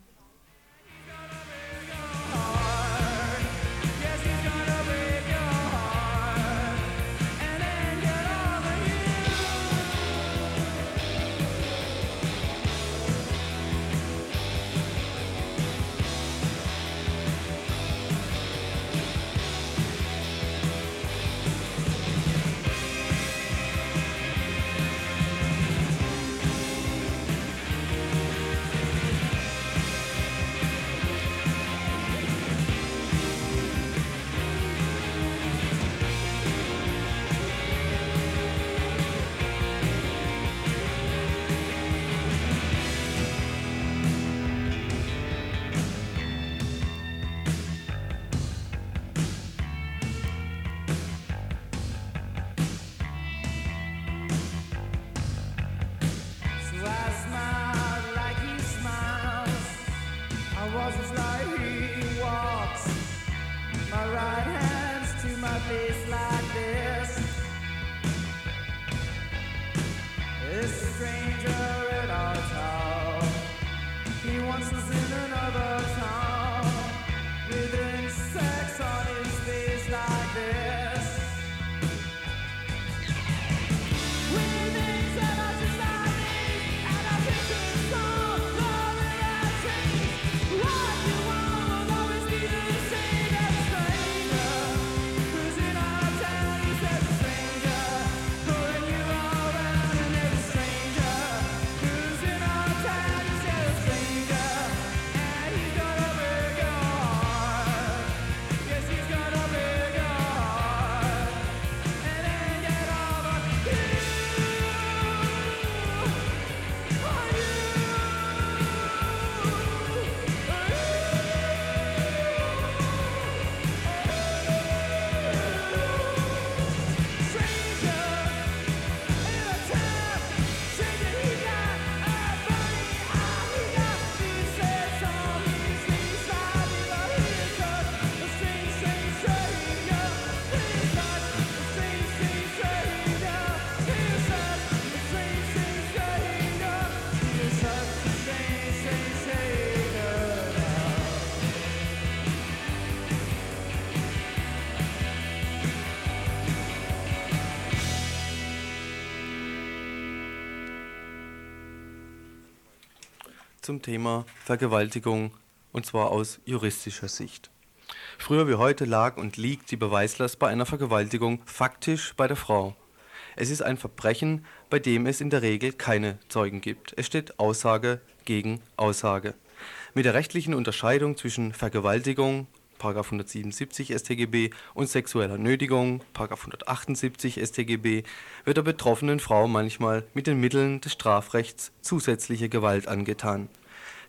Zum Thema Vergewaltigung und zwar aus juristischer Sicht. Früher wie heute lag und liegt die Beweislast bei einer Vergewaltigung faktisch bei der Frau. Es ist ein Verbrechen, bei dem es in der Regel keine Zeugen gibt. Es steht Aussage gegen Aussage. Mit der rechtlichen Unterscheidung zwischen Vergewaltigung, Paragraph 177 StGB und sexueller Nötigung, Paragraph 178 StGB, wird der betroffenen Frau manchmal mit den Mitteln des Strafrechts zusätzliche Gewalt angetan.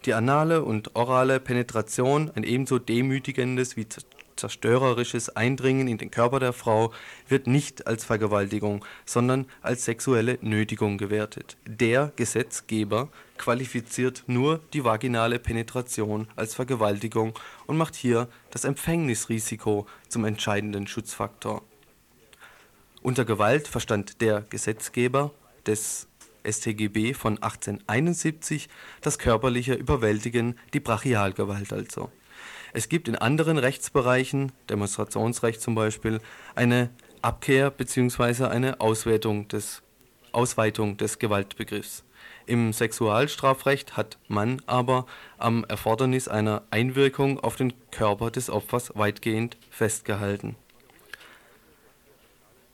Die anale und orale Penetration, ein ebenso demütigendes wie zerstörerisches Eindringen in den Körper der Frau, wird nicht als Vergewaltigung, sondern als sexuelle Nötigung gewertet. Der Gesetzgeber qualifiziert nur die vaginale Penetration als Vergewaltigung und macht hier das Empfängnisrisiko zum entscheidenden Schutzfaktor. Unter Gewalt verstand der Gesetzgeber des StGB von 1871 das körperliche Überwältigen, die Brachialgewalt also. Es gibt in anderen Rechtsbereichen, Demonstrationsrecht zum Beispiel, eine Abkehr bzw. eine Auswertung des, Ausweitung des Gewaltbegriffs. Im Sexualstrafrecht hat man aber am Erfordernis einer Einwirkung auf den Körper des Opfers weitgehend festgehalten.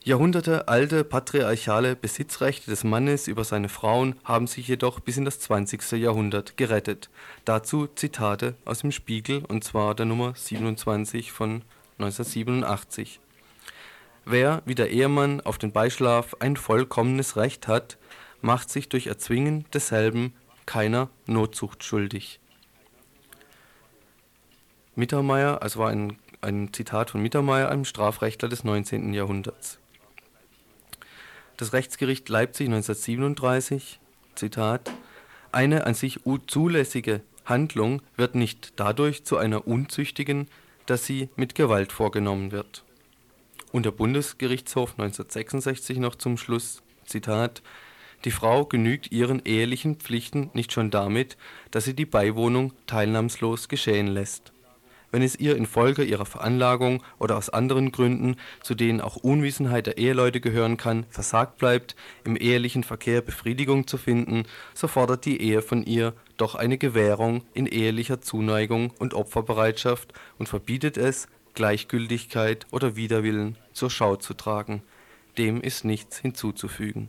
Jahrhundertealte patriarchale Besitzrechte des Mannes über seine Frauen haben sich jedoch bis in das 20. Jahrhundert gerettet. Dazu Zitate aus dem Spiegel und zwar der Nummer 27 von 1987. Wer wie der Ehemann auf den Beischlaf ein vollkommenes Recht hat, macht sich durch Erzwingen desselben keiner Notzucht schuldig. Mittermeier, also war ein, ein Zitat von Mittermeier, einem Strafrechtler des 19. Jahrhunderts. Das Rechtsgericht Leipzig 1937, Zitat, eine an sich zulässige Handlung wird nicht dadurch zu einer unzüchtigen, dass sie mit Gewalt vorgenommen wird. Und der Bundesgerichtshof 1966 noch zum Schluss, Zitat, die Frau genügt ihren ehelichen Pflichten nicht schon damit, dass sie die Beiwohnung teilnahmslos geschehen lässt wenn es ihr infolge ihrer Veranlagung oder aus anderen Gründen, zu denen auch Unwissenheit der Eheleute gehören kann, versagt bleibt, im ehelichen Verkehr Befriedigung zu finden, so fordert die Ehe von ihr doch eine Gewährung in ehelicher Zuneigung und Opferbereitschaft und verbietet es, Gleichgültigkeit oder Widerwillen zur Schau zu tragen. Dem ist nichts hinzuzufügen.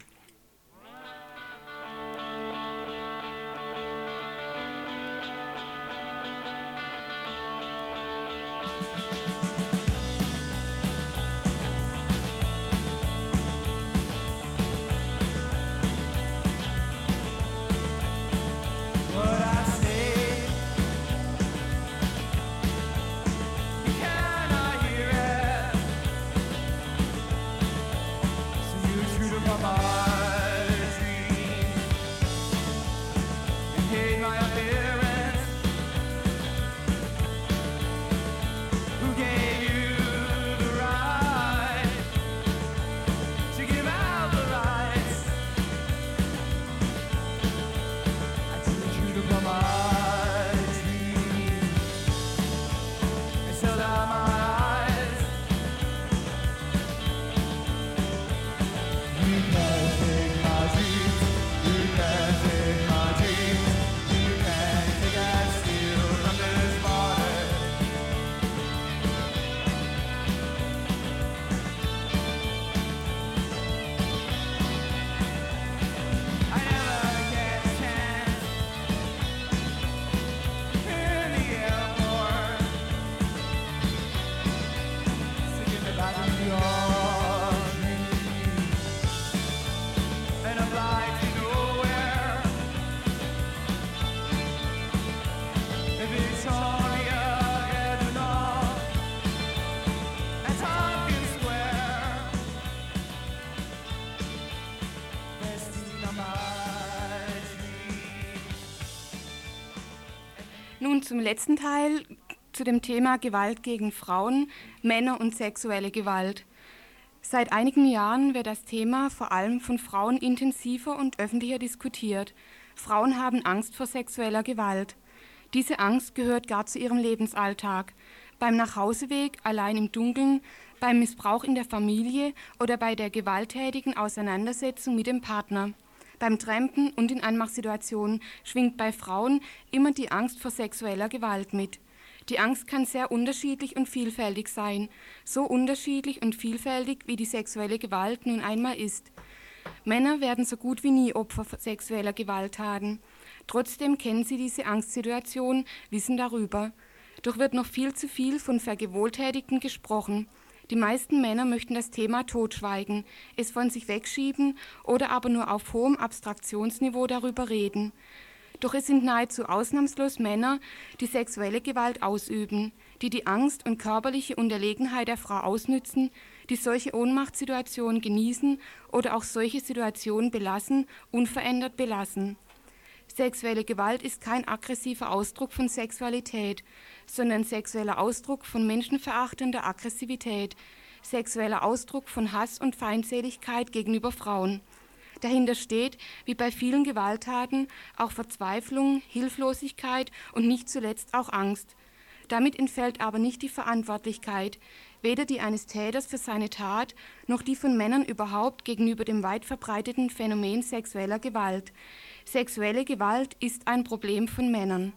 Zum letzten Teil, zu dem Thema Gewalt gegen Frauen, Männer und sexuelle Gewalt. Seit einigen Jahren wird das Thema vor allem von Frauen intensiver und öffentlicher diskutiert. Frauen haben Angst vor sexueller Gewalt. Diese Angst gehört gar zu ihrem Lebensalltag. Beim Nachhauseweg, allein im Dunkeln, beim Missbrauch in der Familie oder bei der gewalttätigen Auseinandersetzung mit dem Partner. Beim Trampen und in Anmachsituationen schwingt bei Frauen immer die Angst vor sexueller Gewalt mit. Die Angst kann sehr unterschiedlich und vielfältig sein, so unterschiedlich und vielfältig wie die sexuelle Gewalt nun einmal ist. Männer werden so gut wie nie Opfer sexueller Gewalttaten. Trotzdem kennen sie diese Angstsituation, wissen darüber. Doch wird noch viel zu viel von Vergewohltätigten gesprochen. Die meisten Männer möchten das Thema totschweigen, es von sich wegschieben oder aber nur auf hohem Abstraktionsniveau darüber reden. Doch es sind nahezu ausnahmslos Männer, die sexuelle Gewalt ausüben, die die Angst und körperliche Unterlegenheit der Frau ausnützen, die solche Ohnmachtssituationen genießen oder auch solche Situationen belassen, unverändert belassen. Sexuelle Gewalt ist kein aggressiver Ausdruck von Sexualität, sondern sexueller Ausdruck von menschenverachtender Aggressivität, sexueller Ausdruck von Hass und Feindseligkeit gegenüber Frauen. Dahinter steht, wie bei vielen Gewalttaten, auch Verzweiflung, Hilflosigkeit und nicht zuletzt auch Angst. Damit entfällt aber nicht die Verantwortlichkeit, weder die eines Täters für seine Tat, noch die von Männern überhaupt gegenüber dem weit verbreiteten Phänomen sexueller Gewalt. Sexuelle Gewalt ist ein Problem von Männern.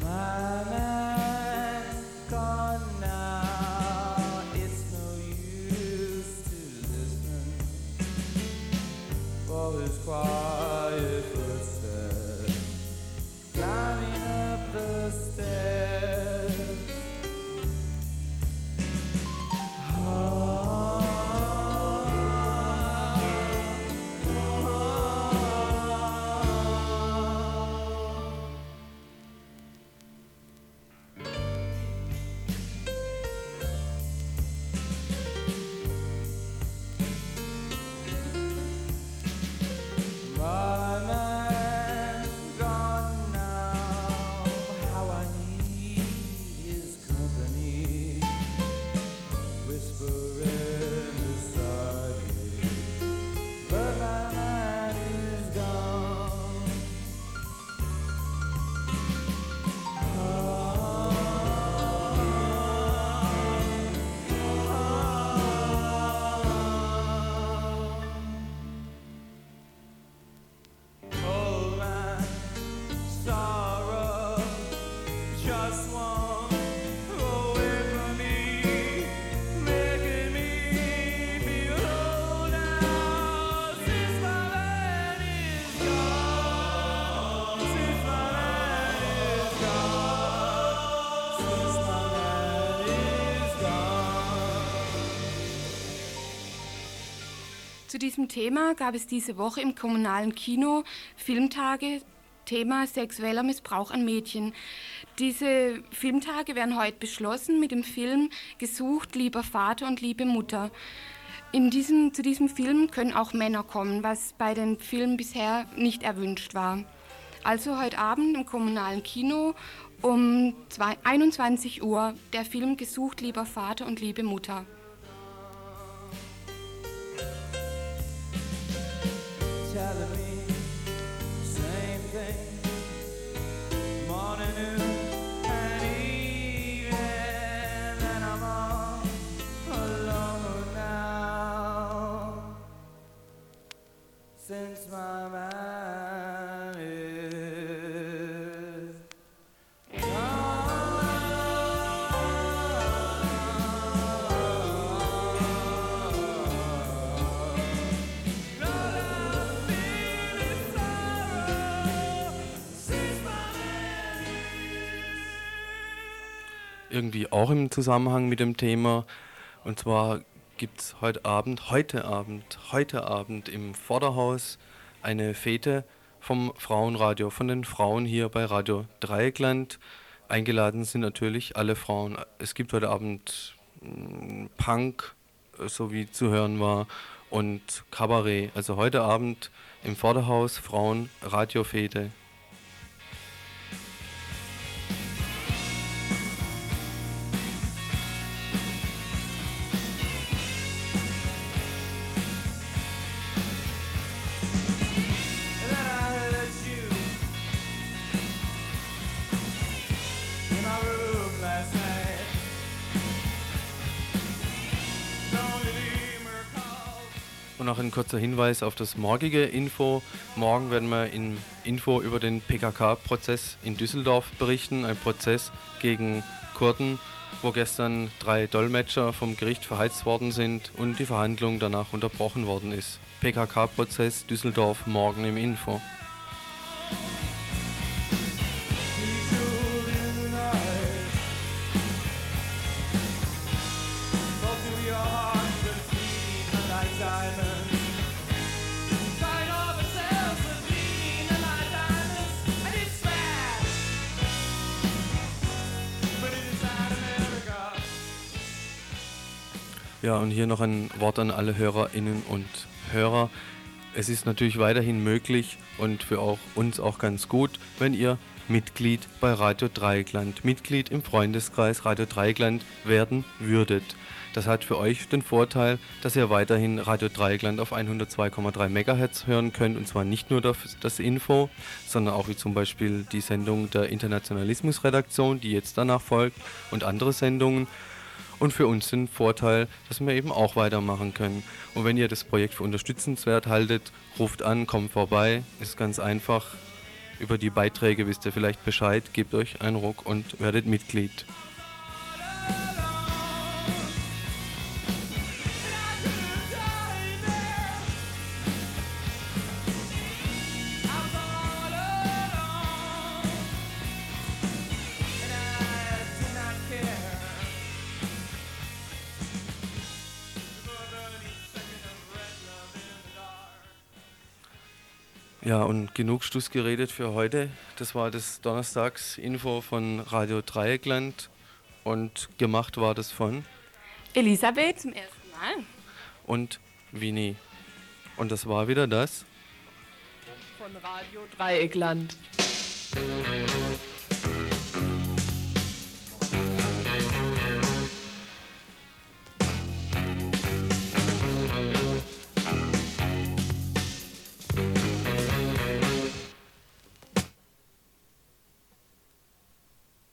My diesem Thema gab es diese Woche im kommunalen Kino Filmtage Thema sexueller Missbrauch an Mädchen. Diese Filmtage werden heute beschlossen mit dem Film Gesucht, lieber Vater und liebe Mutter. In diesem, zu diesem Film können auch Männer kommen, was bei den Filmen bisher nicht erwünscht war. Also heute Abend im kommunalen Kino um zwei- 21 Uhr der Film Gesucht, lieber Vater und liebe Mutter. Irgendwie auch im Zusammenhang mit dem Thema. Und zwar gibt es heute Abend, heute Abend, heute Abend im Vorderhaus eine Fete vom Frauenradio, von den Frauen hier bei Radio Dreieckland. Eingeladen sind natürlich alle Frauen. Es gibt heute Abend mm, Punk, äh, so wie zu hören war, und Kabarett. Also heute Abend im Vorderhaus Frauen Radiofete. Kurzer Hinweis auf das morgige Info. Morgen werden wir in Info über den PKK-Prozess in Düsseldorf berichten. Ein Prozess gegen Kurden, wo gestern drei Dolmetscher vom Gericht verheizt worden sind und die Verhandlung danach unterbrochen worden ist. PKK-Prozess Düsseldorf morgen im Info. Ja, und hier noch ein Wort an alle Hörerinnen und Hörer. Es ist natürlich weiterhin möglich und für auch uns auch ganz gut, wenn ihr Mitglied bei Radio Dreieckland, Mitglied im Freundeskreis Radio Dreieckland werden würdet. Das hat für euch den Vorteil, dass ihr weiterhin Radio Dreieckland auf 102,3 MHz hören könnt und zwar nicht nur das, das Info, sondern auch wie zum Beispiel die Sendung der Internationalismusredaktion, die jetzt danach folgt und andere Sendungen und für uns den Vorteil, dass wir eben auch weitermachen können. Und wenn ihr das Projekt für unterstützenswert haltet, ruft an, kommt vorbei, ist ganz einfach. Über die Beiträge wisst ihr vielleicht Bescheid, gebt euch einen Ruck und werdet Mitglied. Ja, und genug Stuss geredet für heute. Das war das Donnerstagsinfo von Radio Dreieckland und gemacht war das von Elisabeth zum ersten Mal. und Winnie. Und das war wieder das. Von Radio Dreieckland.